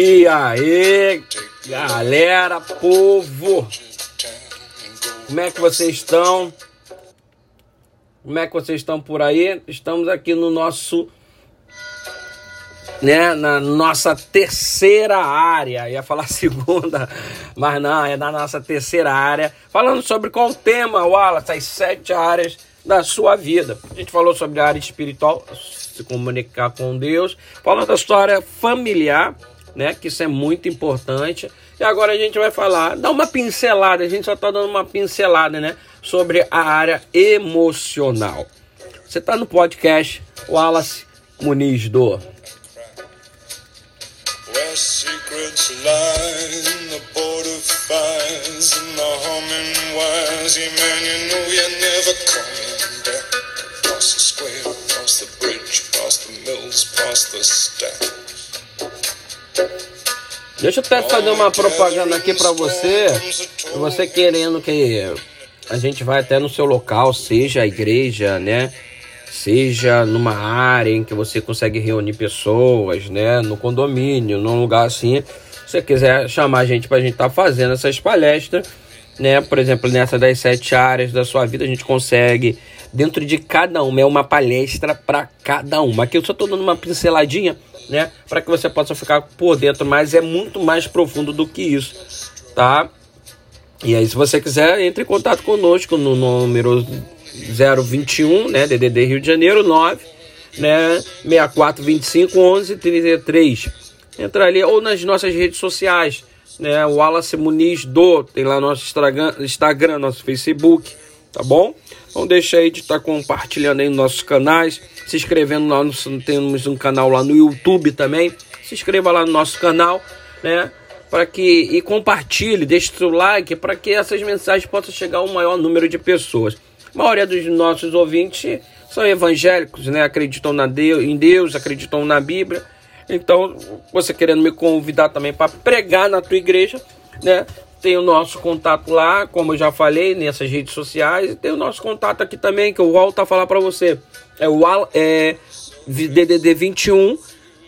E aí, galera, povo, como é que vocês estão? Como é que vocês estão por aí? Estamos aqui no nosso, né, na nossa terceira área. Ia falar segunda, mas não, é na nossa terceira área. Falando sobre qual tema, Wallace? As sete áreas da sua vida. A gente falou sobre a área espiritual, se comunicar com Deus. Falando da história familiar, né, que isso é muito importante. E agora a gente vai falar, dar uma pincelada, a gente só está dando uma pincelada, né? Sobre a área emocional. Você está no podcast Wallace Muniz do. Secrets the bridge, across the mills, past the. Deixa eu até fazer uma propaganda aqui para você, você querendo que a gente vai até no seu local, seja a igreja, né? Seja numa área em que você consegue reunir pessoas, né? No condomínio, num lugar assim. Se você quiser chamar a gente para a gente estar tá fazendo essas palestras, né? Por exemplo, nessa das sete áreas da sua vida, a gente consegue, dentro de cada uma, é uma palestra para cada uma. Aqui eu só estou dando uma pinceladinha né? Para que você possa ficar por dentro, mas é muito mais profundo do que isso, tá? E aí, se você quiser, entre em contato conosco no número 021, né? DDD Rio de Janeiro 9, né? 6425 11 33. Entra ali ou nas nossas redes sociais, né? O Wallace Muniz do, tem lá nosso Instagram, nosso Facebook, tá bom? Então deixa aí de estar tá compartilhando aí nos nossos canais, se inscrevendo lá, no, temos um canal lá no YouTube também. Se inscreva lá no nosso canal, né? Para que e compartilhe, deixe seu like para que essas mensagens possam chegar ao maior número de pessoas. A maioria dos nossos ouvintes são evangélicos, né? Acreditam na Deus, em Deus, acreditam na Bíblia. Então, você querendo me convidar também para pregar na tua igreja, né? Tem o nosso contato lá, como eu já falei, nessas redes sociais. E tem o nosso contato aqui também, que eu volto a falar para você. É o é, DDD 21,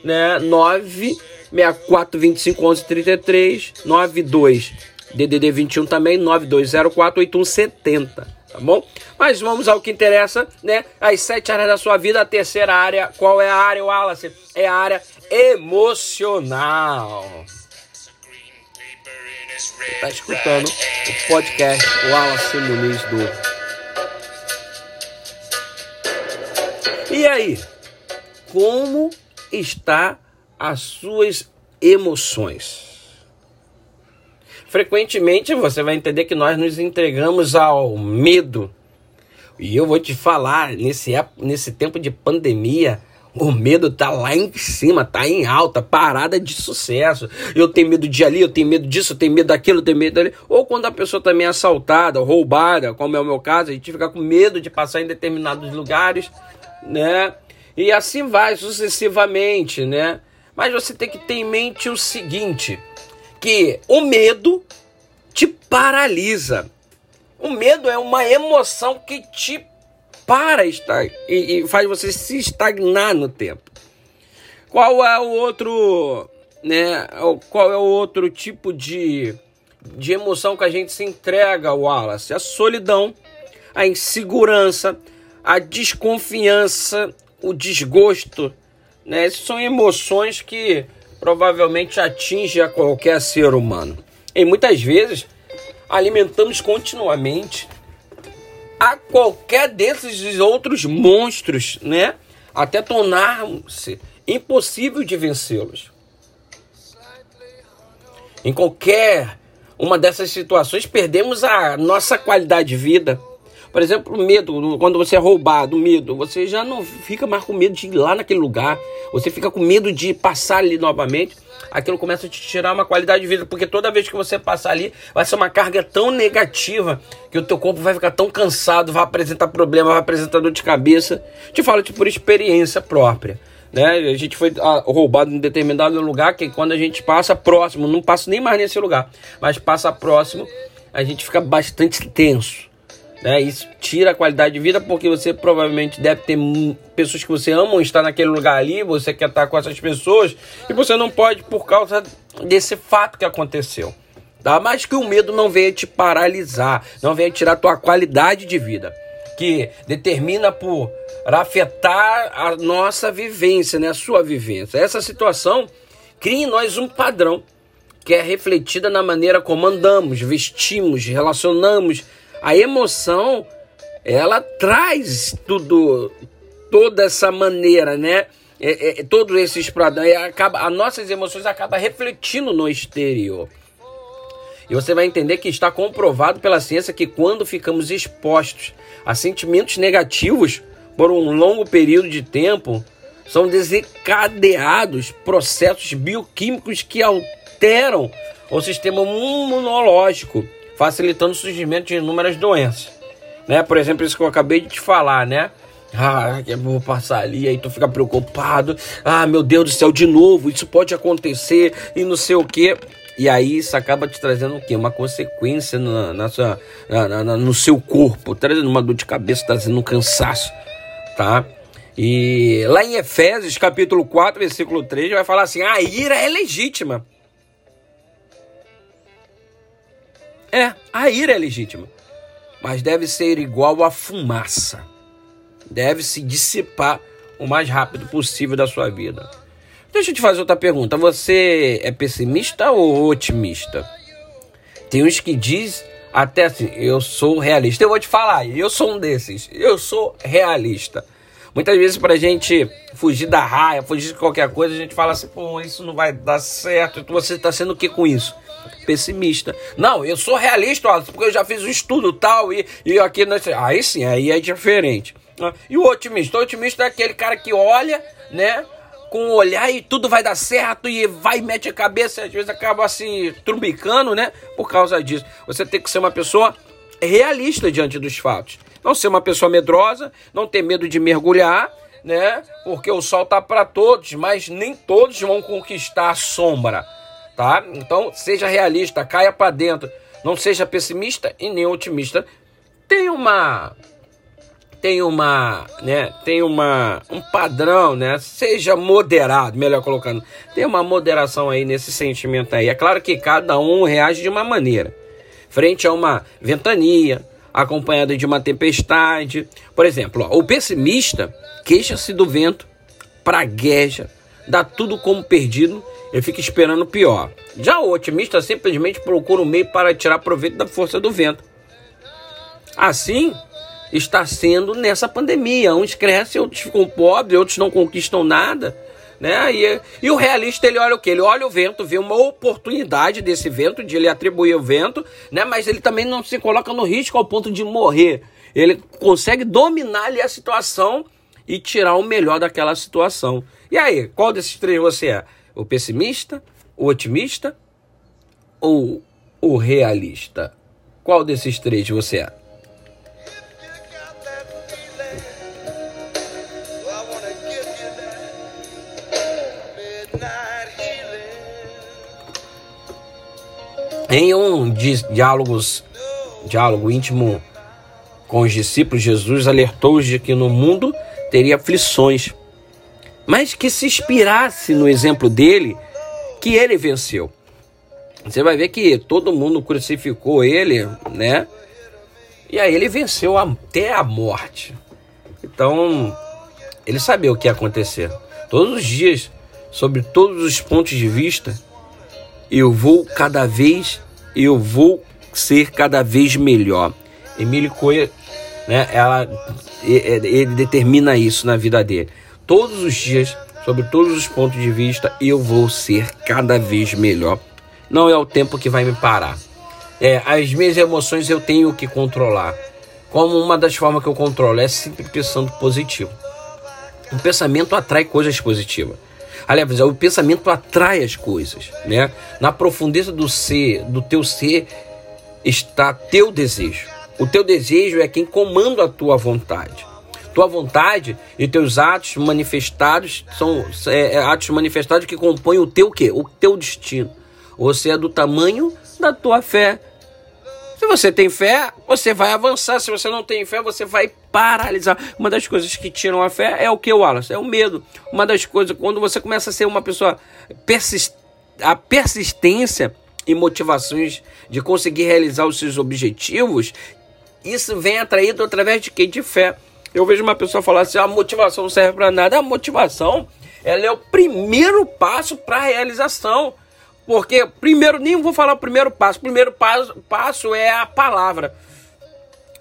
né? 9 64 25 11 33 92. DDD 21 também, 9204 8170. Tá bom? Mas vamos ao que interessa, né? As sete áreas da sua vida, a terceira área, qual é a área, Wallace? É a área emocional. Está escutando o podcast Wallace Muniz do. E aí, como está as suas emoções? Frequentemente você vai entender que nós nos entregamos ao medo. E eu vou te falar, nesse, nesse tempo de pandemia, o medo tá lá em cima, tá em alta, parada de sucesso. Eu tenho medo de ali, eu tenho medo disso, eu tenho medo daquilo, eu tenho medo dali. Ou quando a pessoa também é assaltada, roubada, como é o meu caso, a gente fica com medo de passar em determinados lugares, né? E assim vai sucessivamente, né? Mas você tem que ter em mente o seguinte, que o medo te paralisa. O medo é uma emoção que te para estar e, e faz você se estagnar no tempo. Qual é o outro, né? Qual é o outro tipo de, de emoção que a gente se entrega, Wallace? A solidão, a insegurança, a desconfiança, o desgosto, né? Essas são emoções que provavelmente atingem a qualquer ser humano. E muitas vezes alimentamos continuamente a qualquer desses outros monstros, né? Até tornar-se impossível de vencê-los. Em qualquer uma dessas situações, perdemos a nossa qualidade de vida. Por exemplo, medo, quando você é roubado, medo, você já não fica mais com medo de ir lá naquele lugar, você fica com medo de passar ali novamente aquilo começa a te tirar uma qualidade de vida, porque toda vez que você passar ali, vai ser uma carga tão negativa que o teu corpo vai ficar tão cansado, vai apresentar problema, vai apresentar dor de cabeça. Te falo por experiência própria. Né? A gente foi ah, roubado em determinado lugar que quando a gente passa próximo, não passa nem mais nesse lugar, mas passa próximo, a gente fica bastante tenso. Né? Isso tira a qualidade de vida porque você provavelmente deve ter pessoas que você ama estar naquele lugar ali, você quer estar com essas pessoas e você não pode por causa desse fato que aconteceu. Tá? Mas que o medo não venha te paralisar, não venha tirar a tua qualidade de vida, que determina por afetar a nossa vivência, né? a sua vivência. Essa situação cria em nós um padrão que é refletida na maneira como andamos, vestimos, relacionamos. A emoção, ela traz tudo, toda essa maneira, né? É, é, todos esses padrões, acaba, as nossas emoções acabam refletindo no exterior. E você vai entender que está comprovado pela ciência que quando ficamos expostos a sentimentos negativos por um longo período de tempo, são desencadeados processos bioquímicos que alteram o sistema imunológico, facilitando o surgimento de inúmeras doenças. Né? Por exemplo, isso que eu acabei de te falar, né? Ah, eu vou passar ali, aí tu fica preocupado. Ah, meu Deus do céu, de novo, isso pode acontecer e não sei o que. E aí isso acaba te trazendo o quê? Uma consequência na, na sua, na, na, no seu corpo, trazendo uma dor de cabeça, trazendo um cansaço, tá? E lá em Efésios, capítulo 4, versículo 3, vai falar assim: a ira é legítima. É, a ira é legítima, mas deve ser igual a fumaça. Deve se dissipar o mais rápido possível da sua vida. Deixa eu te fazer outra pergunta. Você é pessimista ou otimista? Tem uns que diz até assim, eu sou realista. Eu vou te falar, eu sou um desses. Eu sou realista. Muitas vezes para a gente fugir da raia, fugir de qualquer coisa, a gente fala assim, pô, isso não vai dar certo. Você está sendo o que com isso? Pessimista. Não, eu sou realista, porque eu já fiz um estudo tal e, e aqui... Aí sim, aí é diferente. E o otimista? O otimista é aquele cara que olha, né? com o olhar e tudo vai dar certo e vai mete a cabeça e às vezes acaba assim trumbicando, né? Por causa disso. Você tem que ser uma pessoa realista diante dos fatos. Não ser uma pessoa medrosa, não ter medo de mergulhar, né? Porque o sol tá para todos, mas nem todos vão conquistar a sombra, tá? Então, seja realista, caia para dentro. Não seja pessimista e nem otimista. Tem uma tem uma, né, tem uma um padrão, né? Seja moderado, melhor colocando. Tem uma moderação aí nesse sentimento aí. É claro que cada um reage de uma maneira. Frente a uma ventania, acompanhado de uma tempestade. Por exemplo, ó, o pessimista queixa-se do vento, pragueja, dá tudo como perdido, ele fica esperando o pior. Já o otimista simplesmente procura um meio para tirar proveito da força do vento. Assim, está sendo nessa pandemia. Uns crescem, outros ficam pobres, outros não conquistam nada. Né? E, e o realista ele olha o que? Ele olha o vento, vê uma oportunidade desse vento, de ele atribuir o vento, né? mas ele também não se coloca no risco ao ponto de morrer. Ele consegue dominar ali a situação e tirar o melhor daquela situação. E aí, qual desses três você é? O pessimista, o otimista ou o realista? Qual desses três você é? Em um diálogos, diálogo íntimo com os discípulos, Jesus alertou-os de que no mundo teria aflições, mas que se inspirasse no exemplo dele, que ele venceu. Você vai ver que todo mundo crucificou ele, né? E aí ele venceu até a morte. Então, ele sabia o que ia acontecer. Todos os dias, sobre todos os pontos de vista, eu vou cada vez, eu vou ser cada vez melhor. Emílio Coelho, né, ela, ele determina isso na vida dele. Todos os dias, sobre todos os pontos de vista, eu vou ser cada vez melhor. Não é o tempo que vai me parar. É, as minhas emoções eu tenho que controlar. Como uma das formas que eu controlo é sempre pensando positivo. O pensamento atrai coisas positivas. Aliás, o pensamento atrai as coisas, né? Na profundeza do ser, do teu ser, está teu desejo. O teu desejo é quem comanda a tua vontade. Tua vontade e teus atos manifestados são é, é, atos manifestados que compõem o teu quê? O teu destino. Você é do tamanho da tua fé. Você você tem fé, você vai avançar. Se você não tem fé, você vai paralisar. Uma das coisas que tiram a fé é o que, Wallace? É o medo. Uma das coisas, quando você começa a ser uma pessoa persistente, a persistência e motivações de conseguir realizar os seus objetivos, isso vem atraído através de quê? De fé. Eu vejo uma pessoa falar assim: a motivação não serve para nada. A motivação ela é o primeiro passo para a realização. Porque, primeiro, nem vou falar o primeiro passo. O primeiro passo, passo é a palavra.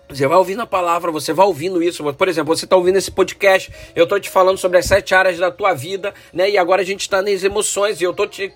Você vai ouvindo a palavra, você vai ouvindo isso. Por exemplo, você está ouvindo esse podcast, eu estou te falando sobre as sete áreas da tua vida, né? E agora a gente está nas emoções, e eu estou te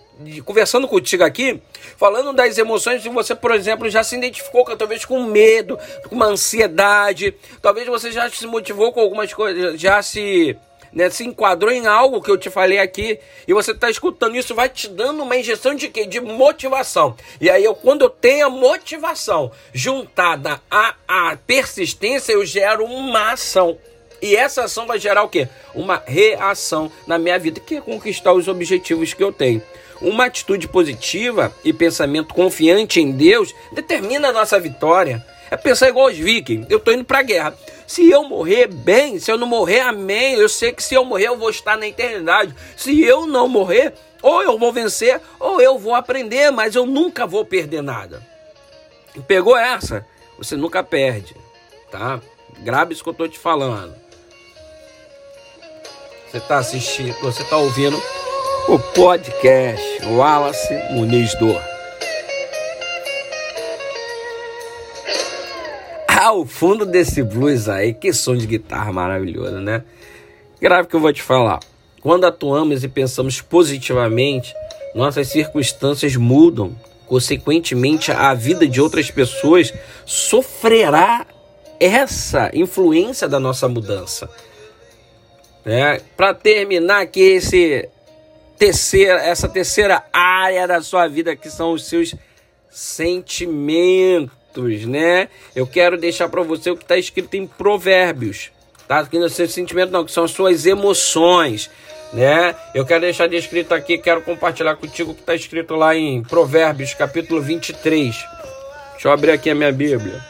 conversando contigo aqui, falando das emoções, e você, por exemplo, já se identificou talvez com medo, com uma ansiedade, talvez você já se motivou com algumas coisas, já se né, se enquadrou em algo que eu te falei aqui e você está escutando isso, vai te dando uma injeção de quê? De motivação. E aí, eu, quando eu tenho a motivação juntada à, à persistência, eu gero uma ação. E essa ação vai gerar o quê? Uma reação na minha vida, que é conquistar os objetivos que eu tenho. Uma atitude positiva e pensamento confiante em Deus determina a nossa vitória. É pensar igual os vikings. Eu estou indo para a guerra. Se eu morrer, bem. Se eu não morrer, amém. Eu sei que se eu morrer, eu vou estar na eternidade. Se eu não morrer, ou eu vou vencer, ou eu vou aprender, mas eu nunca vou perder nada. Pegou essa? Você nunca perde, tá? Grave isso que eu estou te falando. Você está assistindo, você está ouvindo o podcast Wallace Muniz Dor. Ao fundo desse blues aí, que som de guitarra maravilhoso, né? Grave que eu vou te falar. Quando atuamos e pensamos positivamente, nossas circunstâncias mudam. Consequentemente, a vida de outras pessoas sofrerá essa influência da nossa mudança. É, Para terminar aqui esse terceira, essa terceira área da sua vida que são os seus sentimentos né? Eu quero deixar para você o que está escrito em Provérbios, tá? Que não é seu sentimento não, que são as suas emoções, né? Eu quero deixar descrito aqui, quero compartilhar contigo o que está escrito lá em Provérbios, capítulo 23. Deixa eu abrir aqui a minha Bíblia.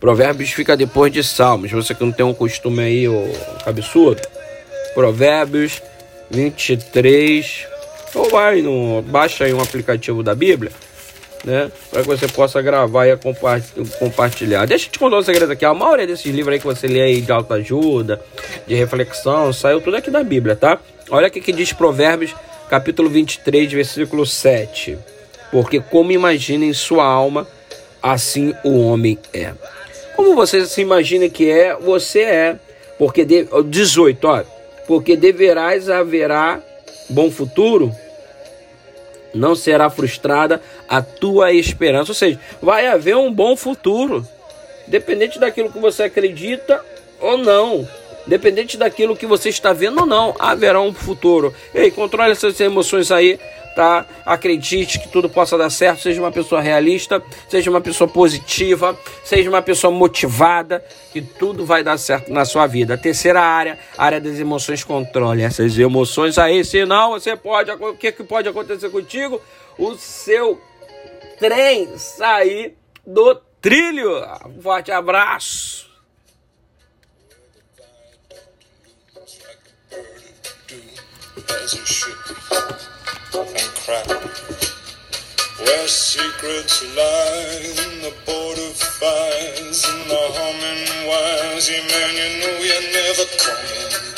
Provérbios fica depois de Salmos. Você que não tem um costume aí, o cabeçudo. Provérbios 23. Ou vai no. Baixa aí um aplicativo da Bíblia né? Para que você possa gravar e compartilhar. Deixa eu te contar um segredo aqui. A maioria desses livros aí que você lê aí de autoajuda, de reflexão, saiu tudo aqui da Bíblia, tá? Olha o que diz Provérbios, capítulo 23, versículo 7. Porque como imagina em sua alma, assim o homem é. Como você se imagina que é, você é. Porque de, 18, ó. Porque deverás haverá bom futuro não será frustrada a tua esperança. Ou seja, vai haver um bom futuro, dependente daquilo que você acredita ou não. Dependente daquilo que você está vendo ou não, haverá um futuro. Ei, controle essas emoções aí tá? Acredite que tudo possa dar certo, seja uma pessoa realista, seja uma pessoa positiva, seja uma pessoa motivada, que tudo vai dar certo na sua vida. A terceira área, área das emoções, controle essas emoções aí, senão você pode, o que, que pode acontecer contigo? O seu trem sair do trilho. Um forte abraço. As and crack. Where secrets lie in the border fires and the humming wires. Yeah, man, you know you're never coming